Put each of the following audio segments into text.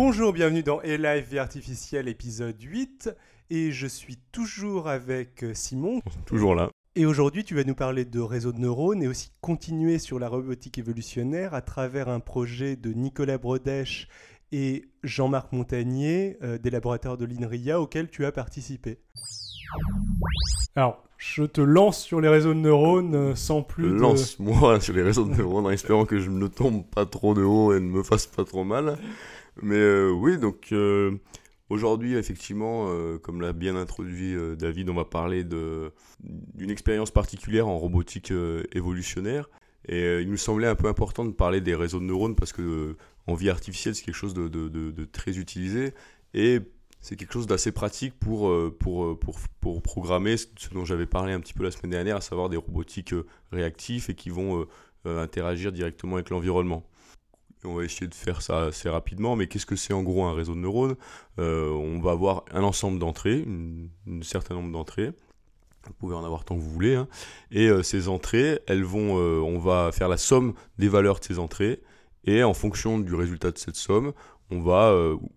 Bonjour, bienvenue dans E-Life Vie Artificielle épisode 8 et je suis toujours avec euh, Simon. Toujours là. Et aujourd'hui, tu vas nous parler de réseaux de neurones et aussi continuer sur la robotique évolutionnaire à travers un projet de Nicolas Brodèche et Jean-Marc Montagnier, euh, des laboratoires de l'INRIA, auquel tu as participé. Alors, je te lance sur les réseaux de neurones euh, sans plus de... Lance-moi sur les réseaux de neurones en espérant que je ne tombe pas trop de haut et ne me fasse pas trop mal. Mais euh, oui, donc euh, aujourd'hui, effectivement, euh, comme l'a bien introduit David, on va parler d'une expérience particulière en robotique évolutionnaire. Et il nous semblait un peu important de parler des réseaux de neurones parce que en vie artificielle, c'est quelque chose de, très utilisé. Et c'est quelque chose d'assez pratique pour, pour, programmer ce dont j'avais parlé un petit peu la semaine dernière, à savoir des robotiques réactifs et qui vont interagir directement avec l'environnement. On va essayer de faire ça assez rapidement, mais qu'est-ce que c'est en gros un réseau de neurones? Euh, On va avoir un ensemble d'entrées, un certain nombre d'entrées. Vous pouvez en avoir tant que vous voulez. hein. Et euh, ces entrées, elles vont, euh, on va faire la somme des valeurs de ces entrées. Et en fonction du résultat de cette somme, on va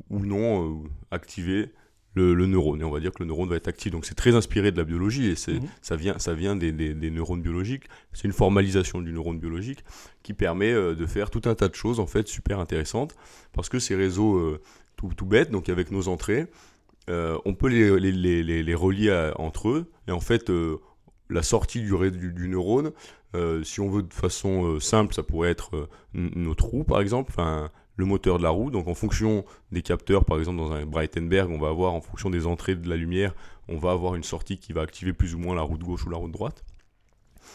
ou non activer le, le neurone. Et on va dire que le neurone va être actif. Donc c'est très inspiré de la biologie et c'est, Mhm. ça vient, ça vient des, des- des neurones biologiques. C'est une formalisation du neurone biologique qui permet euh, de faire tout un tas de choses en fait super intéressantes parce que ces réseaux euh, tout, tout bêtes, donc avec nos entrées, euh, on peut les, les, les, les- relier à- entre eux et en fait euh, la sortie du, ré- du, du neurone, si on veut de façon simple, ça pourrait être n- notre roue par exemple, enfin le moteur de la roue. Donc en fonction des capteurs, par exemple dans un Breitenberg, on va avoir en fonction des entrées de la lumière, on va avoir une sortie qui va activer plus ou moins la roue de gauche ou la roue de droite.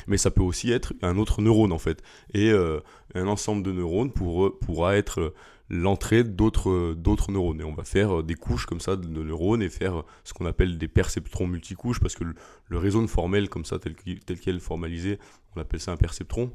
Mais ça peut aussi être un autre neurone en fait. Et euh, un ensemble de neurones pour, pourra être euh, l'entrée d'autres euh, neurones. Et on va faire euh, des couches comme ça de neurones et faire euh, ce qu'on appelle des perceptrons multicouches parce que le, réseau formel comme ça, tel tel est formalisé, on appelle ça un perceptron.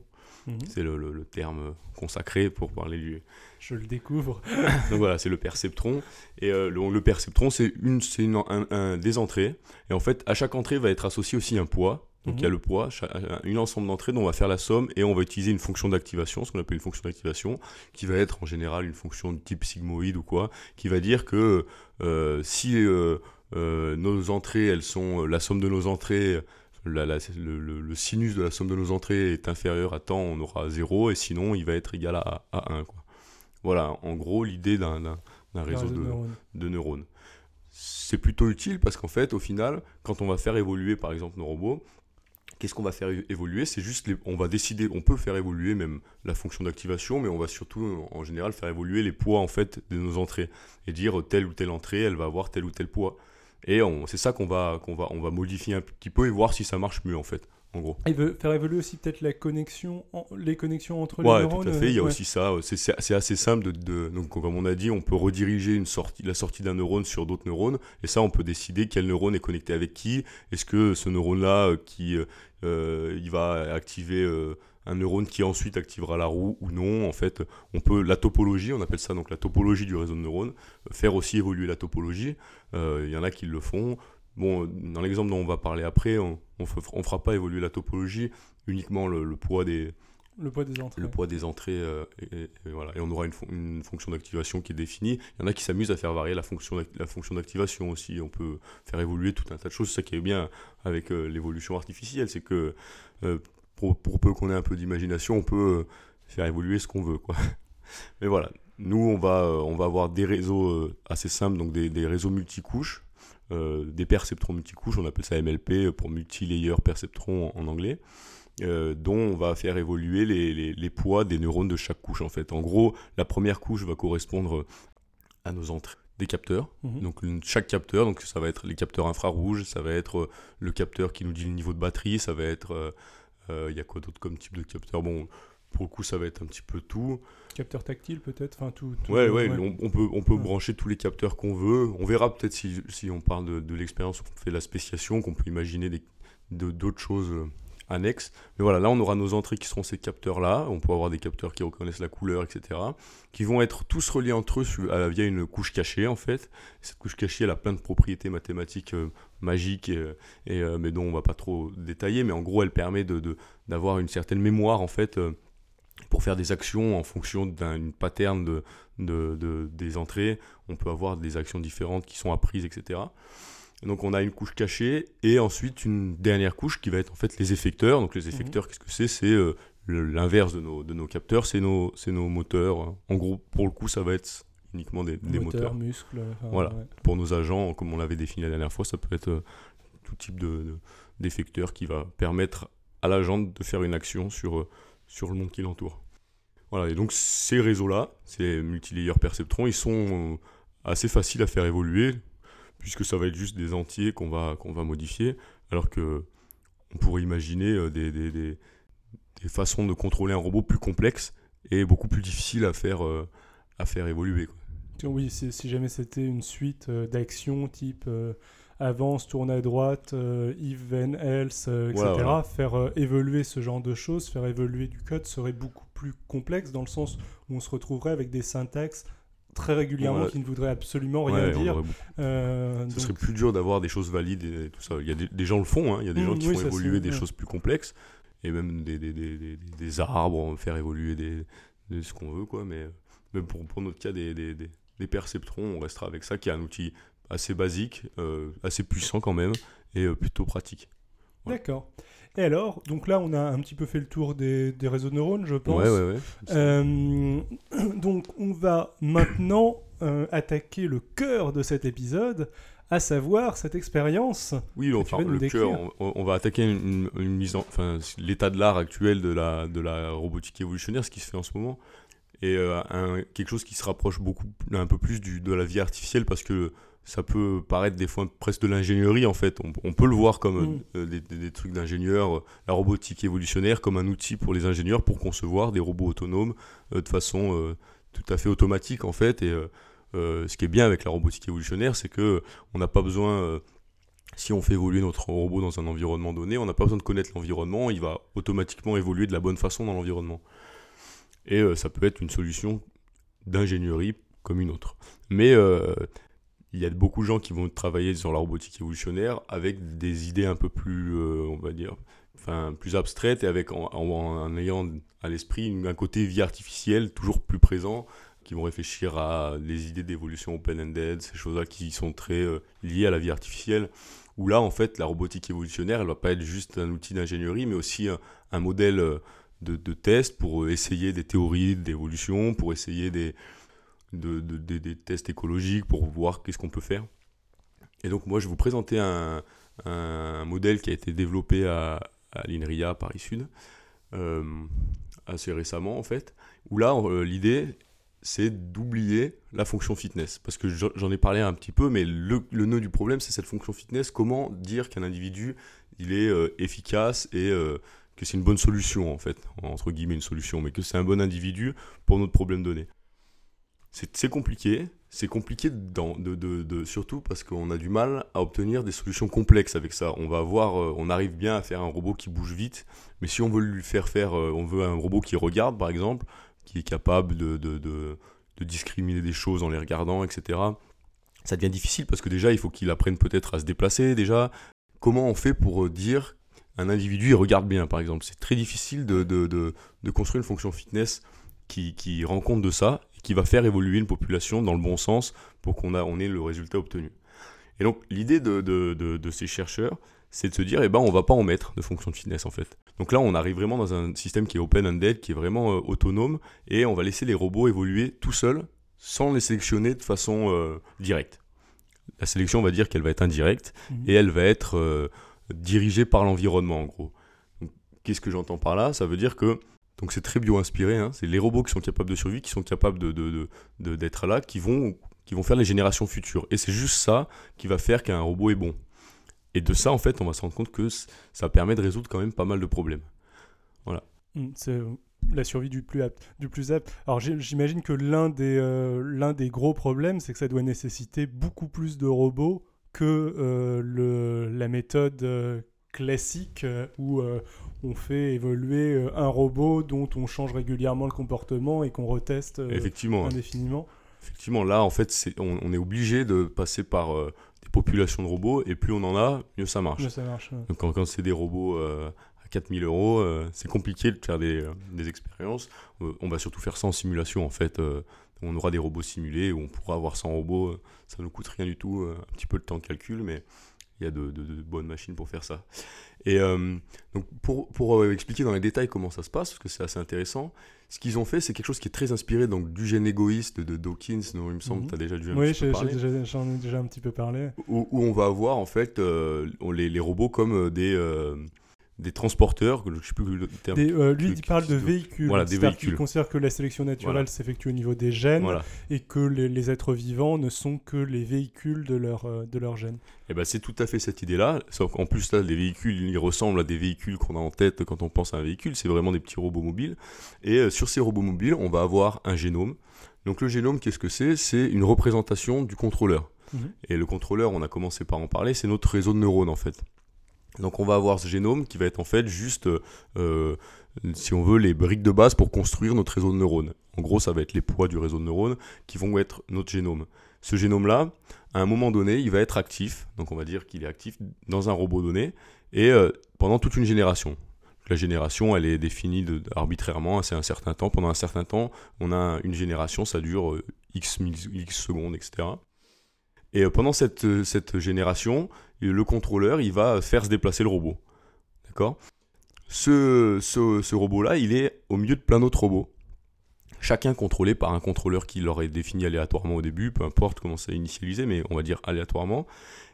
Mhm. C'est le, le- le terme consacré pour parler du, Je le découvre. donc voilà, c'est le perceptron. Et euh, le, le perceptron, c'est une, c'est une- un, un- des entrées. Et en fait, à chaque entrée va être associé aussi un poids. Donc il y a Mhm. le poids, cha- une ensemble d'entrées dont on va faire la somme et on va utiliser une fonction d'activation, ce qu'on appelle une fonction d'activation, qui va être en général une fonction de type sigmoïde ou quoi, qui va dire que euh, si euh, euh, nos entrées, elles sont la somme de nos entrées, la- la- le, le- le sinus de la somme de nos entrées est inférieur à temps, on aura 0, et sinon il va être égal à, à 1. Quoi. Voilà, en gros, l'idée d'un réseau de de, neurones. de neurones. C'est plutôt utile parce qu'en fait, au final, quand on va faire évoluer par exemple nos robots, qu'est-ce qu'on va faire évoluer? C'est juste, les- on va décider, on peut faire évoluer même la fonction d'activation, mais on va surtout en général faire évoluer les poids en fait de nos entrées et dire telle ou telle entrée, elle va avoir tel ou tel poids. Et c'est ça qu'on va, qu'on va, on va modifier un petit peu et voir si ça marche mieux en fait, en gros. Il veut faire évoluer aussi peut-être la connexion, les connexions entre Ouais, les neurones. tout à fait. Il y a euh, ouais. aussi ça. C'est- assez simple. De, de- donc, comme on a dit, on peut rediriger une sortie, la sortie d'un neurone sur d'autres neurones. Et ça, on peut décider quel neurone est connecté avec qui. Est-ce que ce neurone-là, euh, qui, euh, euh, il va activer euh, un neurone qui ensuite activera la roue ou non. En fait, on peut la topologie, on appelle ça donc la topologie du réseau de neurones, faire aussi évoluer la topologie. Euh, Il y en a qui le font. Bon, dans l'exemple dont on va parler après, on ne fera pas évoluer la topologie, uniquement le- le poids des, Le poids des entrées. le poids des entrées, euh, et, voilà. et on aura une, fon- une fonction d'activation qui est définie. Il y en a qui s'amusent à faire varier la fonction, d'ac- la fonction d'activation aussi. On peut faire évoluer tout un tas de choses. C'est ça qui est bien avec euh, l'évolution artificielle, c'est que pour, pour peu qu'on ait un peu d'imagination, on peut euh, faire évoluer ce qu'on veut. Quoi. Mais voilà, nous, on va, euh, on va avoir des réseaux euh, assez simples, donc des, des réseaux multicouches. euh, des perceptrons multicouches, on appelle ça MLP pour multi-layer perceptron en, en anglais euh, dont on va faire évoluer les, les- les poids des neurones de chaque couche en fait. En gros, la première couche va correspondre à nos entrées des capteurs. Mhm. Donc chaque capteur, donc ça va être les capteurs infrarouges, ça va être le capteur qui nous dit le niveau de batterie, ça va être euh, il y a quoi d'autre comme type de capteur? Bon, pour le coup, ça va être un petit peu tout. Capteur tactile peut-être, enfin tout. tout- Ouais, ouais, on, on peut, on peut Ouais. brancher tous les capteurs qu'on veut. On verra peut-être si, si on parle de, de l'expérience, on fait la spéciation, qu'on peut imaginer de- d'autres choses euh, annexes. Mais voilà, là, on aura nos entrées qui seront ces capteurs-là. On peut avoir des capteurs qui reconnaissent la couleur, etc. Qui vont être tous reliés entre eux via une couche cachée, en fait. Cette couche cachée, elle a plein de propriétés mathématiques magiques, et, euh, et, mais dont on va pas trop détailler. Mais en gros, elle permet de- de- d'avoir une certaine mémoire, en fait. euh, pour faire des actions en fonction d'une pattern de, de, des entrées. On peut avoir des actions différentes qui sont apprises, etc. donc on a une couche cachée et ensuite une dernière couche qui va être en fait les effecteurs. Donc les mhm. effecteurs, qu'est-ce que c'est? C'est euh, l'inverse de nos, de nos capteurs, c'est nos, nos moteurs. En gros, pour le coup, ça va être uniquement des, des moteurs. muscles. voilà. Pour nos agents, comme on l'avait défini la dernière fois, ça peut être euh, tout type de, d'effecteur qui va permettre à l'agent de faire une action sur, euh, sur le monde qui l'entoure. Voilà, et donc ces réseaux-là, ces multilayer perceptrons, ils sont euh, assez faciles à faire évoluer, puisque ça va être juste des entiers qu'on va, qu'on va modifier, alors que on pourrait imaginer des, des, des, des, façons de contrôler un robot plus complexes et beaucoup plus difficiles à faire, à faire évoluer. Oui, si jamais c'était une suite euh, d'actions type euh, avance, tourne à droite, euh, if, then, else, etc., faire évoluer ce genre de choses, faire évoluer du code serait beaucoup plus complexe dans le sens où on se retrouverait avec des syntaxes très régulièrement qui ne voudraient absolument rien dire. ce serait plus dur d'avoir des choses valides et tout ça. Il y a des, gens le font, hein. il y a des mmh, gens qui font évoluer des choses plus complexes et même des, des, des, des arbres, faire évoluer des, ce qu'on veut, quoi. Mais, mais pour, pour notre cas, des, les perceptrons, on restera avec ça, qui est un outil assez basique, euh, assez puissant quand même, et euh, plutôt pratique. D'accord. Et alors, donc là, on a un petit peu fait le tour des, réseaux de neurones, je pense. Ouais, ouais, ouais. Euh, donc, on va maintenant attaquer le cœur de cet épisode, à savoir cette expérience. Oui, enfin, le cœur, on, va attaquer une, mise en, enfin, l'état de l'art actuel de la, de la robotique évolutionnaire, ce qui se fait en ce moment et euh, un, quelque chose qui se rapproche beaucoup un peu plus du, de la vie artificielle parce que ça peut paraître des fois presque de l'ingénierie en fait. On, peut le voir comme mm. euh, des, des, trucs d'ingénieurs, euh, la robotique évolutionnaire comme un outil pour les ingénieurs pour concevoir des robots autonomes de façon tout à fait automatique en fait. Et ce qui est bien avec la robotique évolutionnaire, c'est que on n'a pas besoin si on fait évoluer notre robot dans un environnement donné, on n'a pas besoin de connaître l'environnement, il va automatiquement évoluer de la bonne façon dans l'environnement. Et euh, ça peut être une solution d'ingénierie comme une autre. Mais euh, il y a beaucoup de gens qui vont travailler sur la robotique évolutionnaire avec des idées un peu plus, euh, on va dire, enfin, plus abstraites et avec en, ayant à l'esprit un côté vie artificielle toujours plus présent, qui vont réfléchir à des idées d'évolution open-ended, ces choses-là qui sont très liées à la vie artificielle, où là, en fait, la robotique évolutionnaire, elle ne va pas être juste un outil d'ingénierie, mais aussi un, modèle de, tests pour essayer des théories d'évolution, pour essayer des, tests écologiques, pour voir qu'est-ce qu'on peut faire. Et donc moi, je vais vous présenter un, un modèle qui a été développé à, à l'INRIA Paris Sud, euh, assez récemment en fait, où là, euh, l'idée, c'est d'oublier la fonction fitness. Parce que j'en ai parlé un petit peu, mais le, le nœud du problème, c'est cette fonction fitness. Comment dire qu'un individu, il est euh, efficace et que c'est une bonne solution en fait, entre guillemets une solution, mais que c'est un bon individu pour notre problème donné. C'est compliqué, c'est compliqué dans, de, de, surtout parce qu'on a du mal à obtenir des solutions complexes avec ça. On va avoir, euh, on arrive bien à faire un robot qui bouge vite, mais si on veut lui faire faire, euh, on veut un robot qui regarde par exemple, qui est capable de, de discriminer des choses en les regardant, etc. Ça devient difficile parce que déjà il faut qu'il apprenne peut-être à se déplacer déjà. Comment on fait pour euh, dire un individu il regarde bien, par exemple. C'est très difficile de, de, de, construire une fonction fitness qui, qui, rend compte de ça et qui va faire évoluer une population dans le bon sens pour qu'on on ait le résultat obtenu. Et donc l'idée de, de, ces chercheurs, c'est de se dire, eh ben, on va pas en mettre de fonction de fitness en fait. Donc là, on arrive vraiment dans un système qui est open-ended, qui est vraiment euh, autonome, et on va laisser les robots évoluer tout seuls, sans les sélectionner de façon euh, directe. La sélection, on va dire qu'elle va être indirecte, mmh. et elle va être... Euh, dirigé par l'environnement en gros. Qu'est-ce que j'entends par là? Ça veut dire que donc c'est très bio-inspiré, hein. c'est les robots qui sont capables de survie, qui sont capables d'être de, de, là, qui vont, qui vont faire les générations futures. Et c'est juste ça qui va faire qu'un robot est bon. Et de ça, en fait, on va se rendre compte que ça permet de résoudre quand même pas mal de problèmes. Voilà. Mmh, c'est euh, la survie du plus apte. Du plus apte. Alors j'imagine que l'un des, euh, l'un des gros problèmes, c'est que ça doit nécessiter beaucoup plus de robots que euh, le, la méthode euh, classique euh, où on fait évoluer un robot dont on change régulièrement le comportement et qu'on reteste Effectivement. indéfiniment. Effectivement, là, en fait, on, est obligé de passer par des populations de robots, et plus on en a, mieux ça marche. Mieux ça marche. Donc, quand, c'est des robots à 4000 euros, c'est compliqué de faire des, des expériences. on va surtout faire ça en simulation en fait on aura des robots simulés, où on pourra avoir 100 robots, ça ne nous coûte rien du tout, un petit peu de temps de calcul, mais il y a de, bonnes machines pour faire ça. Et euh, donc pour, pour euh, expliquer dans les détails comment ça se passe, parce que c'est assez intéressant, ce qu'ils ont fait, c'est quelque chose qui est très inspiré donc, du gène égoïste de Dawkins, dont il me semble que tu as déjà dû un oui, petit peu parler. Oui, j'en ai déjà un petit peu parlé. Où, on va avoir en fait euh, les, les, robots comme des des transporteurs, je sais plus le terme. Euh, lui, il parle de véhicules. Voilà, des véhicules. Il considère que la sélection naturelle s'effectue au niveau des gènes et que les, êtres vivants ne sont que les véhicules de leur, euh, de leur. Et eh ben, c'est tout à fait cette idée-là. En plus, là, les véhicules, ils ressemblent à des véhicules qu'on a en tête quand on pense à un véhicule. C'est vraiment des petits robots mobiles. Et euh, sur ces robots mobiles, on va avoir un génome. Donc le génome, qu'est-ce que c'est? C'est une représentation du contrôleur. Mhm. Et le contrôleur, on a commencé par en parler, c'est notre réseau de neurones en fait. Donc on va avoir ce génome qui va être en fait juste, euh, si on veut, les briques de base pour construire notre réseau de neurones. En gros, ça va être les poids du réseau de neurones qui vont être notre génome. Ce génome-là, à un moment donné, il va être actif, donc on va dire qu'il est actif dans un robot donné, et euh, pendant toute une génération. La génération, elle est définie arbitrairement, c'est un certain temps. Pendant un certain temps, on a une génération, ça dure euh, X, X secondes, etc. Et pendant cette génération, le contrôleur, il va faire se déplacer le robot. D'accord? Ce, robot-là, il est au milieu de plein d'autres robots. Chacun contrôlé par un contrôleur qui l'aurait défini aléatoirement au début, peu importe comment c'est initialisé, mais on va dire aléatoirement.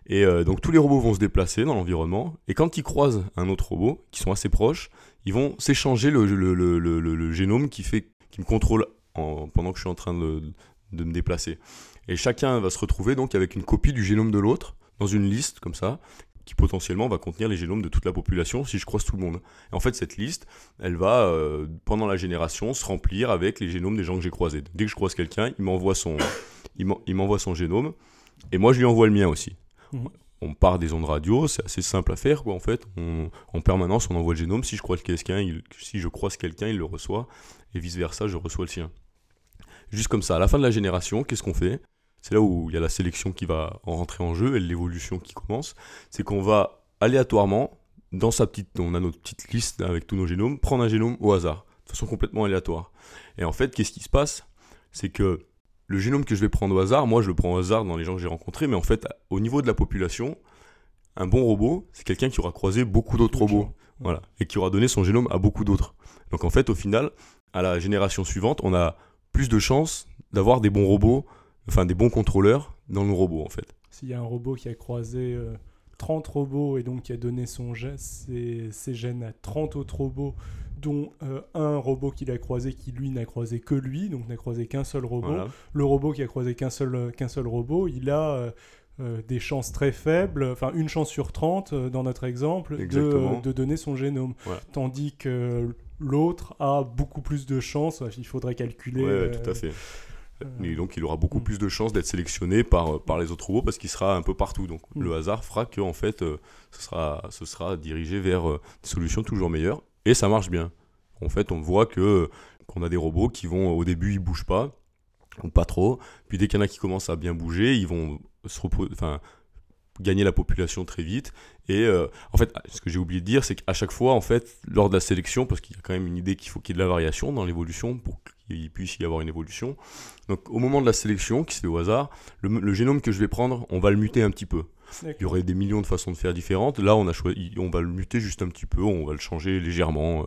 Et euh, donc tous les robots vont se déplacer dans l'environnement, et quand ils croisent un autre robot, qui sont assez proches, ils vont s'échanger le, génome qui, fait, me contrôle pendant que je suis en train de, de me déplacer. Et chacun va se retrouver donc avec une copie du génome de l'autre, dans une liste comme ça, qui potentiellement va contenir les génomes de toute la population si je croise tout le monde. Et en fait, cette liste, elle va, euh, pendant la génération, se remplir avec les génomes des gens que j'ai croisés. Dès que je croise quelqu'un, il m'envoie son, il m'envoie son génome, et moi je lui envoie le mien aussi. Mhm. On part des ondes radio, c'est assez simple à faire, quoi, en fait. en permanence, on envoie le génome. Si je croise quelqu'un, si je croise quelqu'un, il le reçoit, et vice versa, je reçois le sien. Juste comme ça, à la fin de la génération, qu'est-ce qu'on fait? C'est là où il y a la sélection qui va rentrer en jeu et l'évolution qui commence, c'est qu'on va aléatoirement, dans sa petite, on a notre petite liste avec tous nos génomes, prendre un génome au hasard, de façon complètement aléatoire. Et en fait, qu'est-ce qui se passe? C'est que le génome que je vais prendre au hasard, moi je le prends au hasard dans les gens que j'ai rencontrés, mais en fait, au niveau de la population, un bon robot, c'est quelqu'un qui aura croisé beaucoup d'autres robots, voilà, et qui aura donné son génome à beaucoup d'autres. Donc en fait, au final, à la génération suivante, on a plus de chances d'avoir des bons robots enfin des bons contrôleurs dans nos robots en fait. S'il y a un robot qui a croisé 30 euh, robots et donc qui a donné son ses, ses, gènes à 30 autres robots, dont euh, un robot qu'il a croisé qui lui n'a croisé que lui, donc n'a croisé qu'un seul robot. Le robot qui a croisé qu'un seul, qu'un seul robot, il a euh, des chances très faibles, enfin une chance sur 30 dans notre exemple, de, de, donner son génome. Tandis que l'autre a beaucoup plus de chances, il faudrait calculer. Ouais, tout à fait. Et donc il aura beaucoup plus de chances d'être sélectionné par, euh, par les autres robots parce qu'il sera un peu partout. Donc mm. le hasard fera que en fait, euh, ce, sera, ce sera dirigé vers euh, des solutions toujours meilleures. Et ça marche bien. En fait, on voit que qu'on a des robots qui vont au début ils bougent pas ou pas trop. Puis dès qu'il y en a qui commencent à bien bouger, ils vont se enfin gagner la population très vite. Et en fait, ce que j'ai oublié de dire, c'est qu'à chaque fois, en fait, lors de la sélection, parce qu'il y a quand même une idée qu'il faut qu'il y ait de la variation dans l'évolution pour qu'il puisse y avoir une évolution. Donc au moment de la sélection, qui se fait au hasard, le, génome que je vais prendre, on va le muter un petit peu. Il y aurait des millions de façons de faire différentes. Là, on, a choisi, on va le muter juste un petit peu, on va le changer légèrement, euh,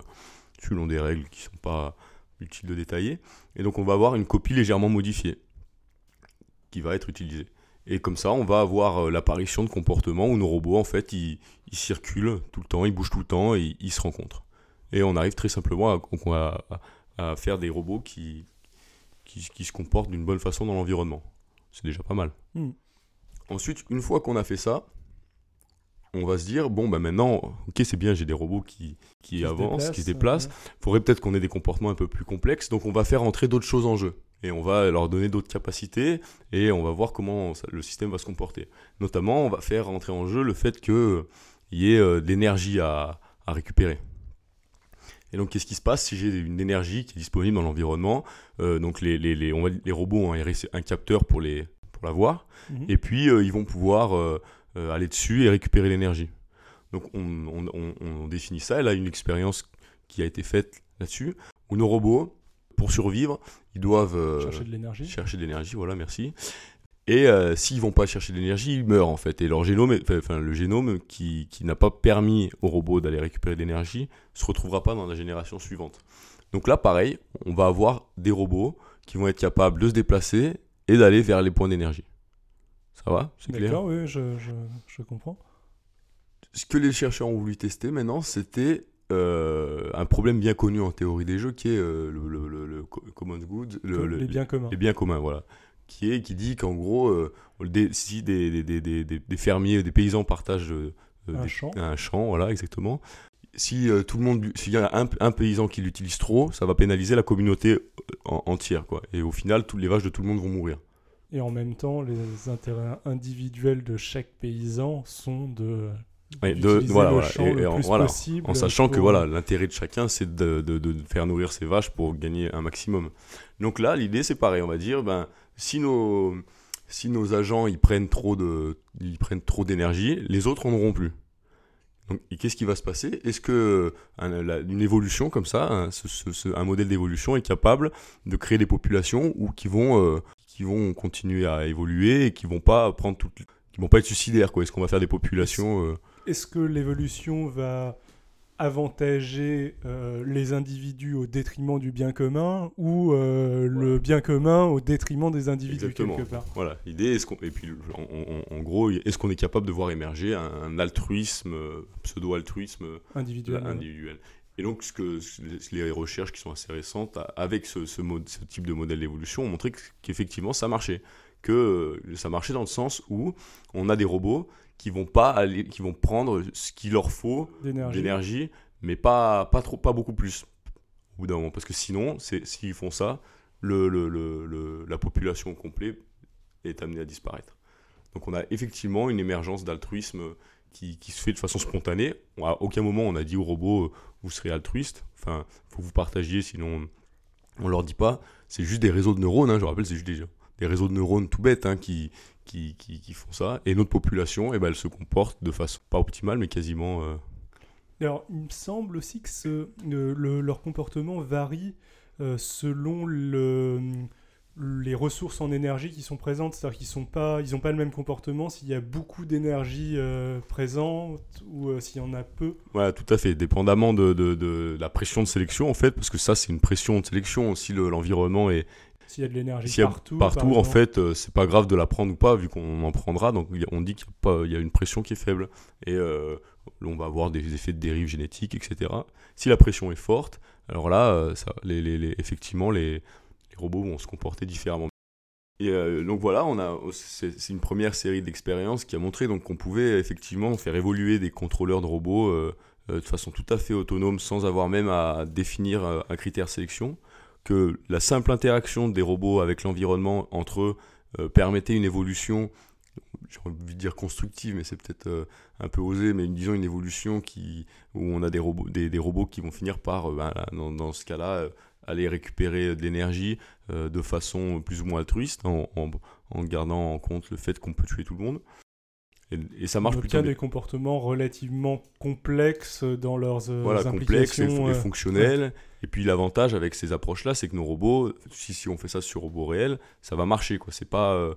selon des règles qui ne sont pas utiles de détailler. Et donc on va avoir une copie légèrement modifiée qui va être utilisée. Et comme ça, on va avoir euh, l'apparition de comportements où nos robots, en fait, ils, circulent tout le temps, ils bougent tout le temps et ils se rencontrent. Et on arrive très simplement à, à à faire des robots qui, qui, se comportent d'une bonne façon dans l'environnement. C'est déjà pas mal. Hmm. Ensuite, une fois qu'on a fait ça, on va se dire, bon, bah maintenant, ok, c'est bien, j'ai des robots qui, qui, avancent, qui se déplacent. Il faudrait peut-être qu'on ait des comportements un peu plus complexes. Donc, on va faire entrer d'autres choses en jeu. Et on va leur donner d'autres capacités et on va voir comment le système va se comporter. Notamment, on va faire entrer en jeu le fait qu'il y ait euh, de l'énergie à, à récupérer. Et donc, qu'est-ce qui se passe si j'ai une énergie qui est disponible dans l'environnement euh, Donc, les, les, les, on va, les robots ont un, capteur pour, les, pour la voir. Mhm. Et puis, euh, ils vont pouvoir euh, aller dessus et récupérer l'énergie. Donc on, définit ça. Elle a une expérience qui a été faite là-dessus, où nos robots, pour survivre, ils doivent euh, chercher de l'énergie. Chercher de l'énergie, voilà, merci. Et euh, s'ils vont pas chercher de l'énergie, ils meurent en fait. Et leur génome, enfin le génome qui, qui n'a pas permis aux robots d'aller récupérer de l'énergie, se retrouvera pas dans la génération suivante. Donc là, pareil, on va avoir des robots qui vont être capables de se déplacer et d'aller vers les points d'énergie. Ça va? C'est clair? D'accord, oui, je, je, je, comprends. Ce que les chercheurs ont voulu tester maintenant, c'était euh, un problème bien connu en théorie des jeux qui est euh, le, le, le, common good, les biens communs. Les biens communs, voilà. Qui, est, qui dit qu'en gros, euh, si des, des, des, des, fermiers, des paysans partagent un, champ. un champ, voilà, exactement, si tout le monde, s'il y a un, un paysan qui l'utilise trop, ça va pénaliser la communauté entière, quoi. Et au final, toutes les vaches de tout le monde vont mourir. Et en même temps, les intérêts individuels de chaque paysan sont de de, voilà, et, en, en, sachant que voilà, l'intérêt de chacun, c'est de, de, de, faire nourrir ses vaches pour gagner un maximum. Donc là, l'idée, c'est pareil, on va dire, ben, si nos, si nos agents ils prennent trop de, ils prennent trop d'énergie, les autres en auront plus. Donc, qu'est-ce qui va se passer? Est-ce que une évolution comme ça, un, un modèle d'évolution est capable de créer des populations ou qui vont, euh, qui vont continuer à évoluer et qui vont pas prendre toutes, qui vont pas être suicidaires quoi? Est-ce qu'on va faire des populations euh, est-ce que l'évolution va avantager euh, les individus au détriment du bien commun ou euh, le bien commun au détriment des individus Exactement. quelque part? Voilà, l'idée est-ce qu'on et puis en, gros est-ce qu'on est capable de voir émerger un, altruisme pseudo-altruisme individuel, individuel. Et donc ce que les recherches qui sont assez récentes avec ce, ce, ce type de modèle d'évolution ont montré qu'effectivement ça marchait que ça marchait dans le sens où on a des robots qui vont pas aller, qui vont prendre ce qu'il leur faut d'énergie, mais pas, pas, trop, pas beaucoup plus au bout d'un moment. Parce que sinon, s'ils font ça, le, le, le, la population complète est amenée à disparaître. Donc on a effectivement une émergence d'altruisme qui, qui, se fait de façon spontanée. À aucun moment on a dit aux robots euh, vous serez altruiste. Enfin, faut que vous partagiez, sinon on leur dit pas. C'est juste des réseaux de neurones. Hein, je rappelle, c'est juste des, des, réseaux de neurones tout bêtes hein, qui, qui, font ça. Et notre population, eh ben, elle se comporte de façon pas optimale, mais quasiment. Euh, Alors, il me semble aussi que ce, le, leur comportement varie euh, selon le, les ressources en énergie qui sont présentes. C'est-à-dire qu'ils n'ont pas, ils pas le même comportement s'il y a beaucoup d'énergie euh, présente ou s'il y en a peu. Voilà, tout à fait. Dépendamment de, de, de, la pression de sélection, en fait, parce que ça, c'est une pression de sélection. Si l'environnement est s'il y a de l'énergie partout. Partout, en fait, euh, c'est pas grave de la prendre ou pas, vu qu'on en prendra. Donc, on dit qu'il y, a une pression qui est faible. Et euh, on va avoir des effets de dérive génétique, etc. Si la pression est forte, alors là, euh, ça, les, effectivement, les, robots vont se comporter différemment. Et donc voilà, on a, c'est, une première série d'expériences qui a montré donc qu'on pouvait effectivement faire évoluer des contrôleurs de robots de façon tout à fait autonome, sans avoir même à définir un critère sélection que la simple interaction des robots avec l'environnement entre eux euh, permettait une évolution, j'ai envie de dire constructive, mais c'est peut-être euh, un peu osé, mais disons une évolution qui, où on a des robots, qui vont finir par, euh, ben, dans, ce cas-là, aller récupérer de l'énergie de façon plus ou moins altruiste, en, gardant en compte le fait qu'on peut tuer tout le monde. Et, ça marche plutôt bien. des comportements relativement complexes dans leurs voilà, complexes et, fonctionnels. Et puis l'avantage avec ces approches-là, c'est que nos robots, si, si on fait ça sur robots réels, ça va marcher. quoi. C'est pas, euh,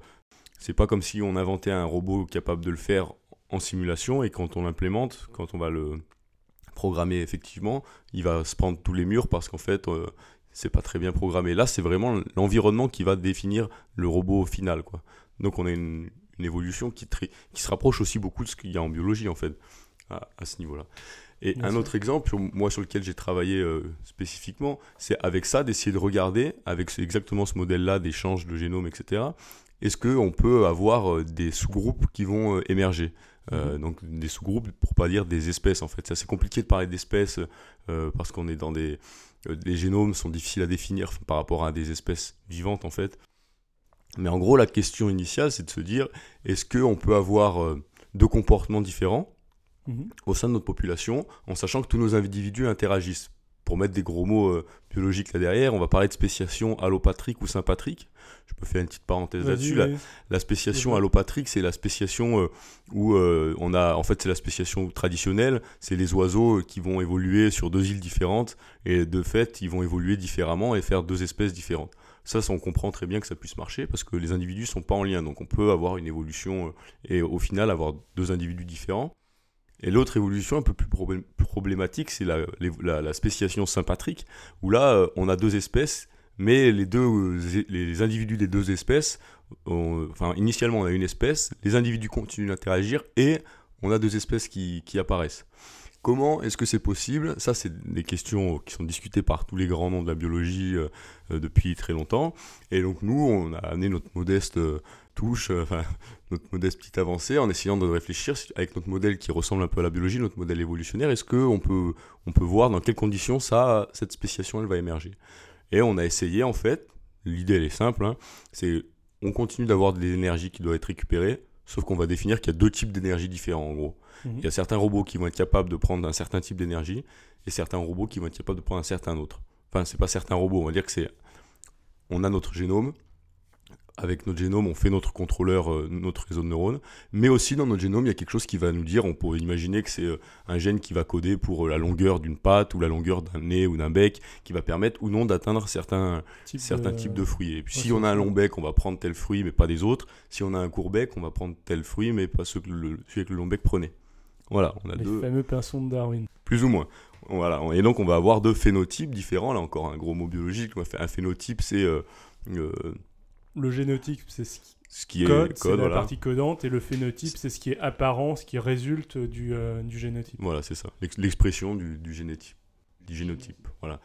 c'est pas comme si on inventait un robot capable de le faire en simulation et quand on l'implémente, quand on va le programmer effectivement, il va se prendre tous les murs parce qu'en fait, euh, c'est pas très bien programmé. Là, c'est vraiment l'environnement qui va définir le robot final. Quoi. Donc on a une, une évolution qui, qui se rapproche aussi beaucoup de ce qu'il y a en biologie en fait, à, à ce niveau-là. Et un autre exemple, moi sur lequel j'ai travaillé euh, spécifiquement, c'est avec ça d'essayer de regarder, avec exactement ce modèle-là d'échange de génome, etc., est-ce qu'on peut avoir euh, des sous-groupes qui vont euh, émerger? Mhm. donc des sous-groupes pour pas dire des espèces en fait. C'est assez compliqué de parler d'espèces parce qu'on est dans des... les génomes sont difficiles à définir par rapport à des espèces vivantes en fait. Mais en gros la question initiale c'est de se dire est-ce qu'on peut avoir deux comportements différents Mhm. au sein de notre population, en sachant que tous nos individus interagissent? Pour mettre des gros mots euh, biologiques là derrière, on va parler de spéciation allopatrique ou sympatrique. Je peux faire une petite parenthèse là-dessus. La, la, spéciation allopatrique, c'est la spéciation euh, où euh, on a, en fait, c'est la spéciation traditionnelle. C'est les oiseaux qui vont évoluer sur deux îles différentes et de fait, ils vont évoluer différemment et faire deux espèces différentes. Ça, ça, on comprend très bien que ça puisse marcher parce que les individus sont pas en lien. Donc, on peut avoir une évolution et au final avoir deux individus différents. Et l'autre évolution un peu plus problématique, c'est la, la, spéciation sympatrique, où là, euh, on a deux espèces, mais les, deux, euh, les individus des deux espèces, enfin, initialement, on a une espèce, les individus continuent d'interagir, et on a deux espèces qui, qui apparaissent. Comment est-ce que c'est possible? Ça, c'est des questions qui sont discutées par tous les grands noms de la biologie euh, depuis très longtemps. Et donc, nous, on a amené notre modeste touche, euh, enfin, notre modeste petite avancée, en essayant de réfléchir avec notre modèle qui ressemble un peu à la biologie, notre modèle évolutionnaire, est-ce qu'on peut, on peut voir dans quelles conditions ça, cette spéciation elle va émerger? Et on a essayé en fait, l'idée elle est simple, hein, c'est on continue d'avoir de l'énergie qui doit être récupérée, sauf qu'on va définir qu'il y a deux types d'énergie différents en gros. Mhm. Il y a certains robots qui vont être capables de prendre un certain type d'énergie et certains robots qui vont être capables de prendre un certain autre. Enfin, c'est pas certains robots, on va dire que c'est on a notre génome, avec notre génome, on fait notre contrôleur, euh, notre réseau de neurones, mais aussi dans notre génome, il y a quelque chose qui va nous dire, on pourrait imaginer que c'est euh, un gène qui va coder pour euh, la longueur d'une patte ou la longueur d'un nez ou d'un bec, qui va permettre ou non d'atteindre certains, certains types de fruits. Et puis si on a un long bec, on va prendre tel fruit, mais pas des autres. Si on a un court bec, on va prendre tel fruit, mais pas ceux que le, celui que le long bec prenait. Voilà, on a Les deux. fameux pinsons de Darwin. Plus ou moins. Voilà. Et donc on va avoir deux phénotypes différents. Là encore un gros mot biologique. Un phénotype, c'est le génotype, c'est ce qui, code, c'est la partie codante, et le phénotype, c'est ce qui est apparent, ce qui résulte du, euh, du génotype. Voilà, c'est ça, l'expression du, du, génotype. Du génotype, voilà.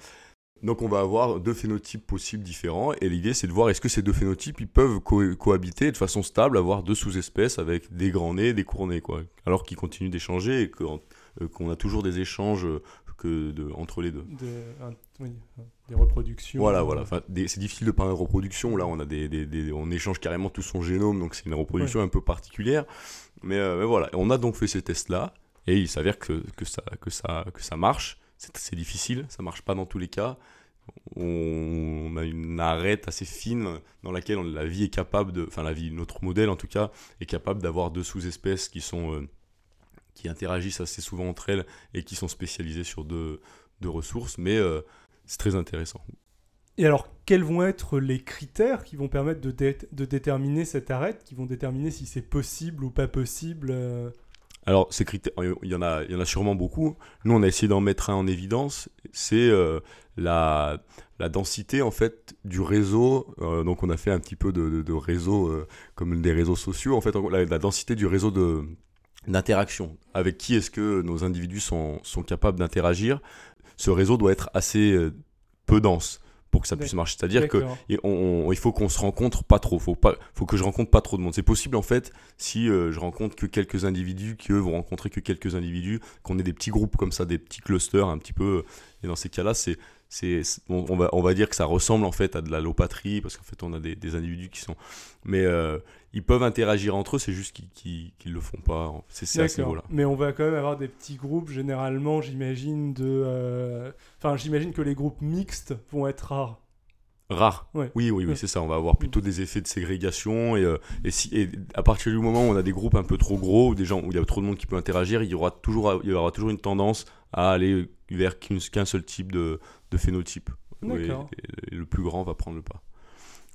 Donc on va avoir deux phénotypes possibles différents, et l'idée c'est de voir est-ce que ces deux phénotypes ils peuvent cohabiter de façon stable, avoir deux sous-espèces avec des grands nez, des courts nez, quoi. Alors qu'ils continuent d'échanger et euh, qu'on a toujours des échanges que de, entre les deux. Des reproductions. Voilà, voilà. c'est difficile de parler de reproduction. Là, on, a des, des, on échange carrément tout son génome, donc c'est une reproduction un peu particulière. Mais, euh, mais, voilà, on a donc fait ces tests-là, et il s'avère que, que, ça, que, ça, que ça marche. C'est difficile, ça marche pas dans tous les cas. On, a une arête assez fine dans laquelle la vie est capable de, enfin la vie, notre modèle en tout cas, est capable d'avoir deux sous-espèces qui sont euh, qui interagissent assez souvent entre elles et qui sont spécialisées sur deux, ressources, mais euh, c'est très intéressant. Et alors, quels vont être les critères qui vont permettre de, de déterminer cette arête, qui vont déterminer si c'est possible ou pas possible euh Alors, ces critères, il y, en a, il y en a sûrement beaucoup. Nous, on a essayé d'en mettre un en évidence. C'est euh, la, la densité, en fait, du réseau. donc, on a fait un petit peu de, de, réseau, comme des réseaux sociaux. En fait, la densité du réseau de, d'interaction. Avec qui est-ce que nos individus sont, sont capables d'interagir? Ce réseau doit être assez euh, peu dense pour que ça puisse marcher. C'est-à-dire qu'il il faut qu'on se rencontre pas trop. Faut pas, faut que je rencontre pas trop de monde. C'est possible en fait si euh, je rencontre que quelques individus, qui eux vont rencontrer que quelques individus, qu'on ait des petits groupes comme ça, des petits clusters un petit peu. Et dans ces cas-là, c'est c'est on, va on va dire que ça ressemble en fait à de la lopatrie parce qu'en fait on a des, des, individus qui sont mais euh, ils peuvent interagir entre eux c'est juste qu'ils ne le font pas c'est à ce niveau là mais on va quand même avoir des petits groupes généralement j'imagine de euh, enfin j'imagine que les groupes mixtes vont être rares. Rares. Oui oui oui, c'est ça on va avoir plutôt des effets de ségrégation et, euh, et, si, et à partir du moment où on a des groupes un peu trop gros ou des gens où il y a trop de monde qui peut interagir il y aura toujours il y aura toujours une tendance à aller vers qu'un seul type de, de phénotype. Et, le plus grand va prendre le pas.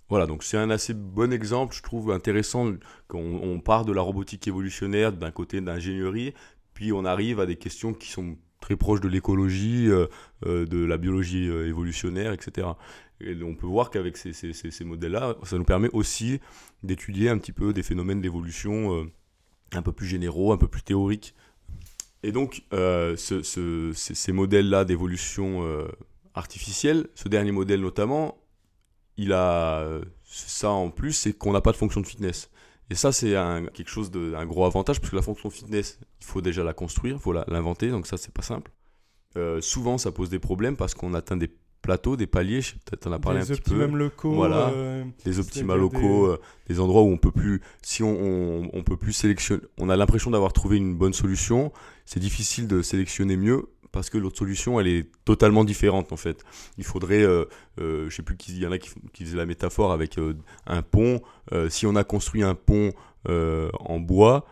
Voilà, donc c'est un assez bon exemple, je trouve intéressant, qu'on on part de la robotique évolutionnaire d'un côté d'ingénierie, puis on arrive à des questions qui sont très proches de l'écologie, euh, euh, de la biologie euh, évolutionnaire, etc. Et on peut voir qu'avec ces, ces, ces, modèles-là, ça nous permet aussi d'étudier un petit peu des phénomènes d'évolution un peu plus généraux, un peu plus théoriques. Et donc, ce, ces modèles-là d'évolution artificielle, ce dernier modèle notamment, il a ça en plus, c'est qu'on n'a pas de fonction de fitness. Et ça, c'est quelque chose d'un gros avantage, parce que la fonction fitness, il faut déjà la construire, il faut l'inventer, donc ça, c'est pas simple. Euh, souvent, ça pose des problèmes parce qu'on atteint des plateaux, des paliers, peut-être en as parlé un petit peu. locaux. Voilà, euh, des optima locaux, euh, des... endroits où on peut plus, si on, on peut plus sélectionner, on a l'impression d'avoir trouvé une bonne solution, c'est difficile de sélectionner mieux parce que l'autre solution, elle est totalement différente en fait. Il faudrait, euh, euh, je sais plus qu'il y en a qui, qui faisaient la métaphore avec euh, un pont. Euh, si on a construit un pont euh, en bois,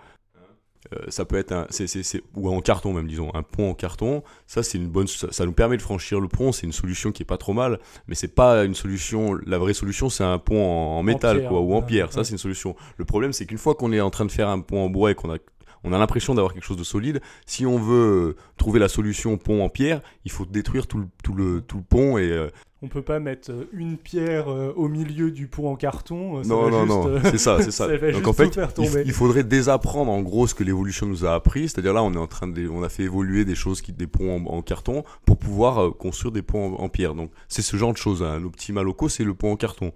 euh, ça peut être un, c'est- ou en carton même, disons, un pont en carton. Ça, c'est une bonne, ça, nous permet de franchir le pont. C'est une solution qui est pas trop mal, mais c'est pas une solution. La vraie solution, c'est un pont en, en métal, pierre, quoi, ou en ouais, pierre. Ça, c'est une solution. Le problème, c'est qu'une fois qu'on est en train de faire un pont en bois et qu'on a on a l'impression d'avoir quelque chose de solide. Si on veut euh, trouver la solution pont en pierre, il faut détruire tout le, tout le, tout le pont et euh, On peut pas mettre euh, une pierre euh, au milieu du pont en carton. ça non va non juste, non, c'est ça, c'est ça. Donc en fait, il, faudrait désapprendre en gros ce que l'évolution nous a appris. C'est-à-dire là, on est en train de, on a fait évoluer des choses qui des ponts en, en carton pour pouvoir construire des ponts en, en pierre. Donc c'est ce genre de choses. hein. Un optimal loco, c'est le pont en carton.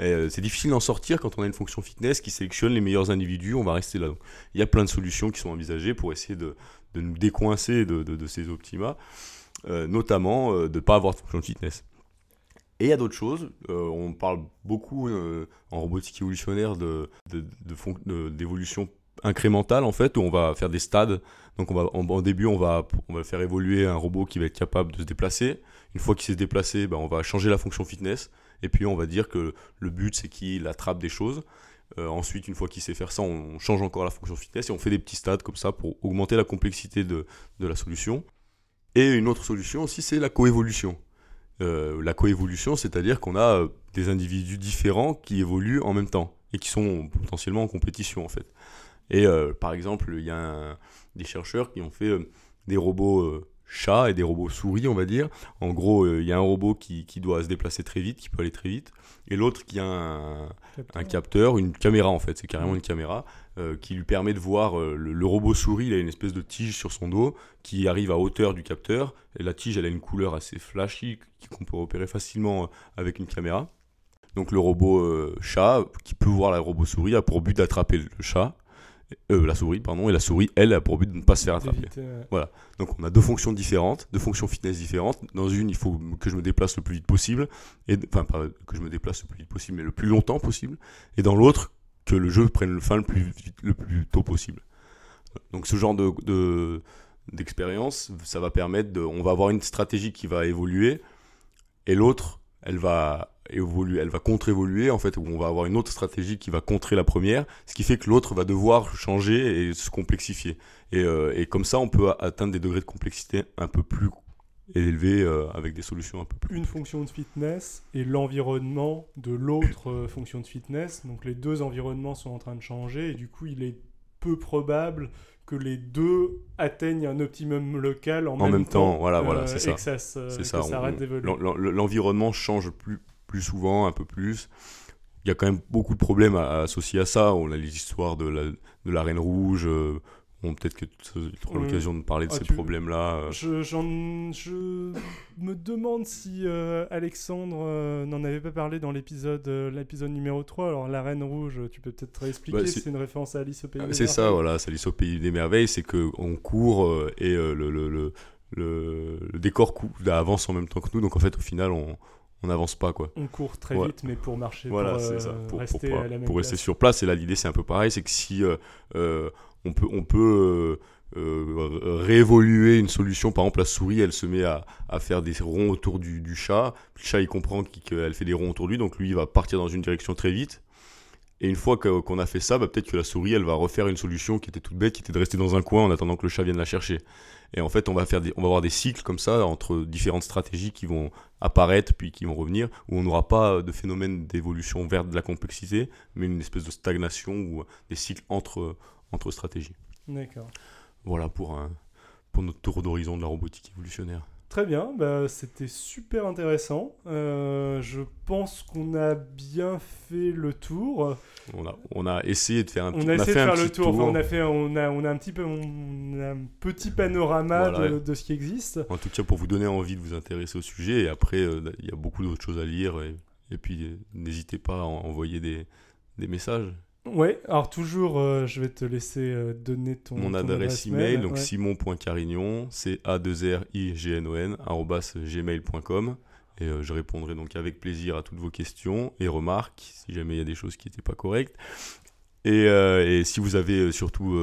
Euh, c'est difficile d'en sortir quand on a une fonction fitness qui sélectionne les meilleurs individus. On va rester là. Il y a plein de solutions qui sont envisagées pour essayer de, de nous décoincer de, de- ces optima, euh, notamment euh, de ne pas avoir de fonction fitness. Et il y a d'autres choses. Euh, on parle beaucoup en robotique évolutionnaire de, de, de de- d'évolution incrémentale en fait, où on va faire des stades. Donc on va, en, début, on va, on va faire évoluer un robot qui va être capable de se déplacer. Une fois qu'il s'est déplacé, ben, on va changer la fonction fitness. Et puis on va dire que le but c'est qu'il attrape des choses. Euh, ensuite, une fois qu'il sait faire ça, on change encore la fonction fitness et on fait des petits stades comme ça pour augmenter la complexité de, de la solution. Et une autre solution aussi, c'est la coévolution. Euh, la coévolution, c'est-à-dire qu'on a euh, des individus différents qui évoluent en même temps et qui sont potentiellement en compétition en fait. Et par exemple, il y a des chercheurs qui ont fait des robots chats et des robots souris, on va dire. En gros, euh, il y a un robot qui, qui doit se déplacer très vite, qui peut aller très vite, et l'autre qui a un, un capteur, une caméra en fait, c'est carrément une caméra euh, qui lui permet de voir euh, le, le robot souris, il a une espèce de tige sur son dos qui arrive à hauteur du capteur et la tige elle a une couleur assez flashy qu'on peut repérer facilement euh, avec une caméra. Donc le robot euh, chat qui peut voir la robot souris a pour but d'attraper le chat, euh, la souris pardon, et la souris elle a pour but de ne pas se faire attraper. Euh, Donc on a deux fonctions différentes, deux fonctions fitness différentes. Dans une, il faut que je me déplace le plus vite possible, et enfin pas que je me déplace le plus vite possible, mais le plus longtemps possible. Et dans l'autre, que le jeu prenne le fin le plus vite, le plus tôt possible. Donc ce genre de de- d'expérience, ça va permettre de, on va avoir une stratégie qui va évoluer, et l'autre, elle va évoluer, elle va contre-évoluer en fait, où on va avoir une autre stratégie qui va contrer la première, ce qui fait que l'autre va devoir changer et se complexifier. Et, euh, et comme ça, on peut atteindre des degrés de complexité un peu plus élevés euh, avec des solutions un peu plus. une fonction de fitness et l'environnement de l'autre euh, fonction de fitness. Donc les deux environnements sont en train de changer et du coup il est peu probable que les deux atteignent un optimum local en, En même temps, voilà, voilà, euh, c'est et ça. C'est que ça. ça on- arrête on- d'évoluer. l'en- l'en- L'environnement change plus, plus souvent, un peu plus. Il y a quand même beaucoup de problèmes à- associés à ça. On a les histoires de la, de la Reine Rouge. euh, bon, peut-être que tu auras l'occasion de parler de Ah, ces tu- problèmes-là. euh. Je, me demande si euh, Alexandre euh, n'en avait pas parlé dans l'épisode euh, l'épisode numéro 3. Alors, la Reine Rouge, tu peux peut-être réexpliquer, Bah, c'est- c'est une référence à Alice au Pays Ah, des C'est ça, voilà, ça au pays des merveilles, c'est que on court et le, le, le, le- le décor cou- avance en même temps que nous, donc en fait au final on on n'avance pas quoi. On court très vite, mais pour marcher, Voilà, pour, c'est euh, ça, pour, rester pour- à la même pour rester place. sur place. Et là l'idée c'est un peu pareil, c'est que si euh, euh, on peut on peut réévoluer une solution, par exemple la souris elle se met à, à faire des ronds autour du, du chat, le chat il comprend qu'elle fait des ronds autour de lui, donc lui il va partir dans une direction très vite. Et une fois qu'on a fait ça, bah, peut-être que la souris, elle va refaire une solution qui était toute bête, qui était de rester dans un coin en attendant que le chat vienne la chercher. Et en fait, on va, faire des, on va avoir des cycles comme ça entre différentes stratégies qui vont apparaître puis qui vont revenir, où on n'aura pas de phénomène d'évolution vers de la complexité, mais une espèce de stagnation ou des cycles entre, entre stratégies. D'accord. Voilà pour, un, pour notre tour d'horizon de la robotique évolutionnaire. Très bien, bah, c'était super intéressant. Euh, je pense qu'on a bien fait le tour. On a, on a essayé de faire un On petit a essayé fait de faire le tour. Enfin, on a fait, on a, on a un petit peu, on a un petit panorama Voilà. de, de ce qui existe. En tout cas, pour vous donner envie de vous intéresser au sujet. Et après, euh, il y a beaucoup d'autres choses à lire. Et, et puis, euh, n'hésitez pas à en- envoyer des, des messages. Ouais. Alors toujours, euh, je vais te laisser euh, donner ton. Mon ton adresse email, donc ouais. simon.carignon, c'est a 2 r i g n o n gmail.com. Et euh, je répondrai donc avec plaisir à toutes vos questions et remarques, si jamais il y a des choses qui n'étaient pas correctes. Et, et, si vous avez surtout,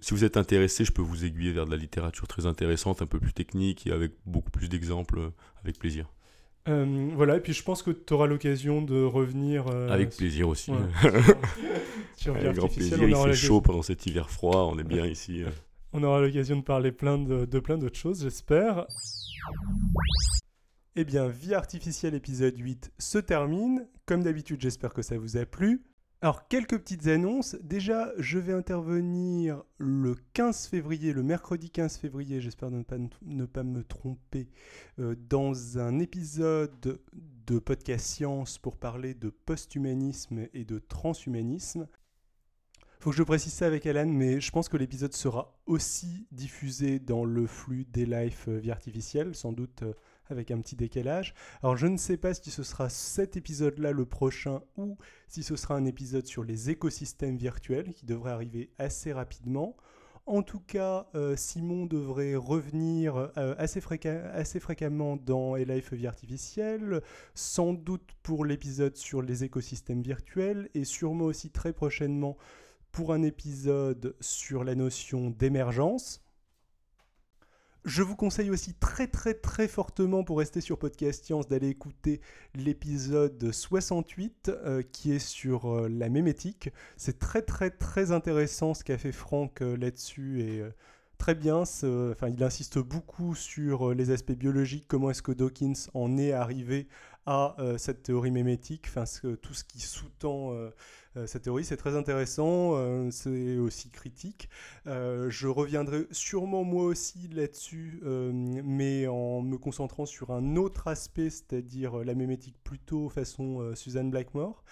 si vous êtes intéressé, je peux vous aiguiller vers de la littérature très intéressante, un peu plus technique et avec beaucoup plus d'exemples, avec plaisir. Voilà, et puis je pense que tu auras l'occasion de revenir. avec plaisir aussi. sur, avec grand plaisir, il fait chaud pendant cet hiver froid, on est bien ici. On aura l'occasion de parler plein de, de plein d'autres choses, j'espère. Eh bien, Vie artificielle épisode 8 se termine. Comme d'habitude, j'espère que ça vous a plu. Alors, quelques petites annonces. Déjà, je vais intervenir le 15 février, le mercredi 15 février, j'espère ne pas, ne pas me tromper, euh, dans un épisode de Podcast Science pour parler de post-humanisme et de transhumanisme. Faut que je précise ça avec Alan, mais je pense que l'épisode sera aussi diffusé dans le flux des lives euh, vie artificielle, sans doute euh, avec un petit décalage. Alors je ne sais pas si ce sera cet épisode-là le prochain ou si ce sera un épisode sur les écosystèmes virtuels qui devrait arriver assez rapidement. En tout cas, euh, Simon devrait revenir assez, assez, fréquemment dans Life Vie Artificielle, sans doute pour l'épisode sur les écosystèmes virtuels et sûrement aussi très prochainement pour un épisode sur la notion d'émergence. Je vous conseille aussi très très très fortement pour rester sur Podcast Science d'aller écouter l'épisode 68 euh, qui est sur euh, la mémétique. C'est très très très intéressant ce qu'a fait Franck euh, là-dessus et très bien. Enfin, il insiste beaucoup sur les aspects biologiques, comment est-ce que Dawkins en est arrivé à cette théorie mémétique, enfin, tout ce qui sous-tend cette théorie. C'est très intéressant, euh, c'est aussi critique. Euh, je reviendrai sûrement moi aussi là-dessus, mais en me concentrant sur un autre aspect, c'est-à-dire la mémétique plutôt façon Suzanne Blackmore.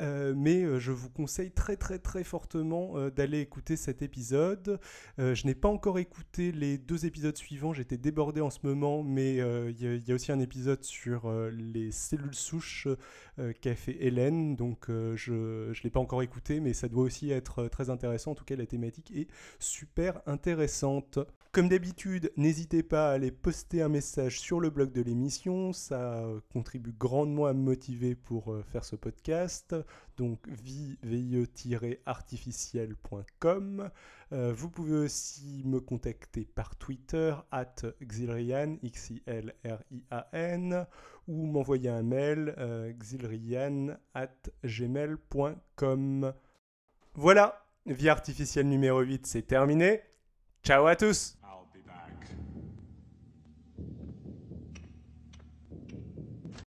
Euh, mais euh, je vous conseille très très très fortement euh, d'aller écouter cet épisode. je n'ai pas encore écouté les deux épisodes suivants, j'étais débordé en ce moment, mais il y, a aussi un épisode sur les cellules souches qu'a fait Hélène, donc je ne l'ai pas encore écouté, mais ça doit aussi être très intéressant, en tout cas la thématique est super intéressante. Comme d'habitude, n'hésitez pas à aller poster un message sur le blog de l'émission, ça contribue grandement à me motiver pour faire ce podcast donc vie-artificiel.com. Euh, vous pouvez aussi me contacter par Twitter, at xilrian, x i l r i a n ou m'envoyer un mail, euh, xilrian at gmail.com. Voilà, vie artificielle numéro 8, c'est terminé. Ciao à tous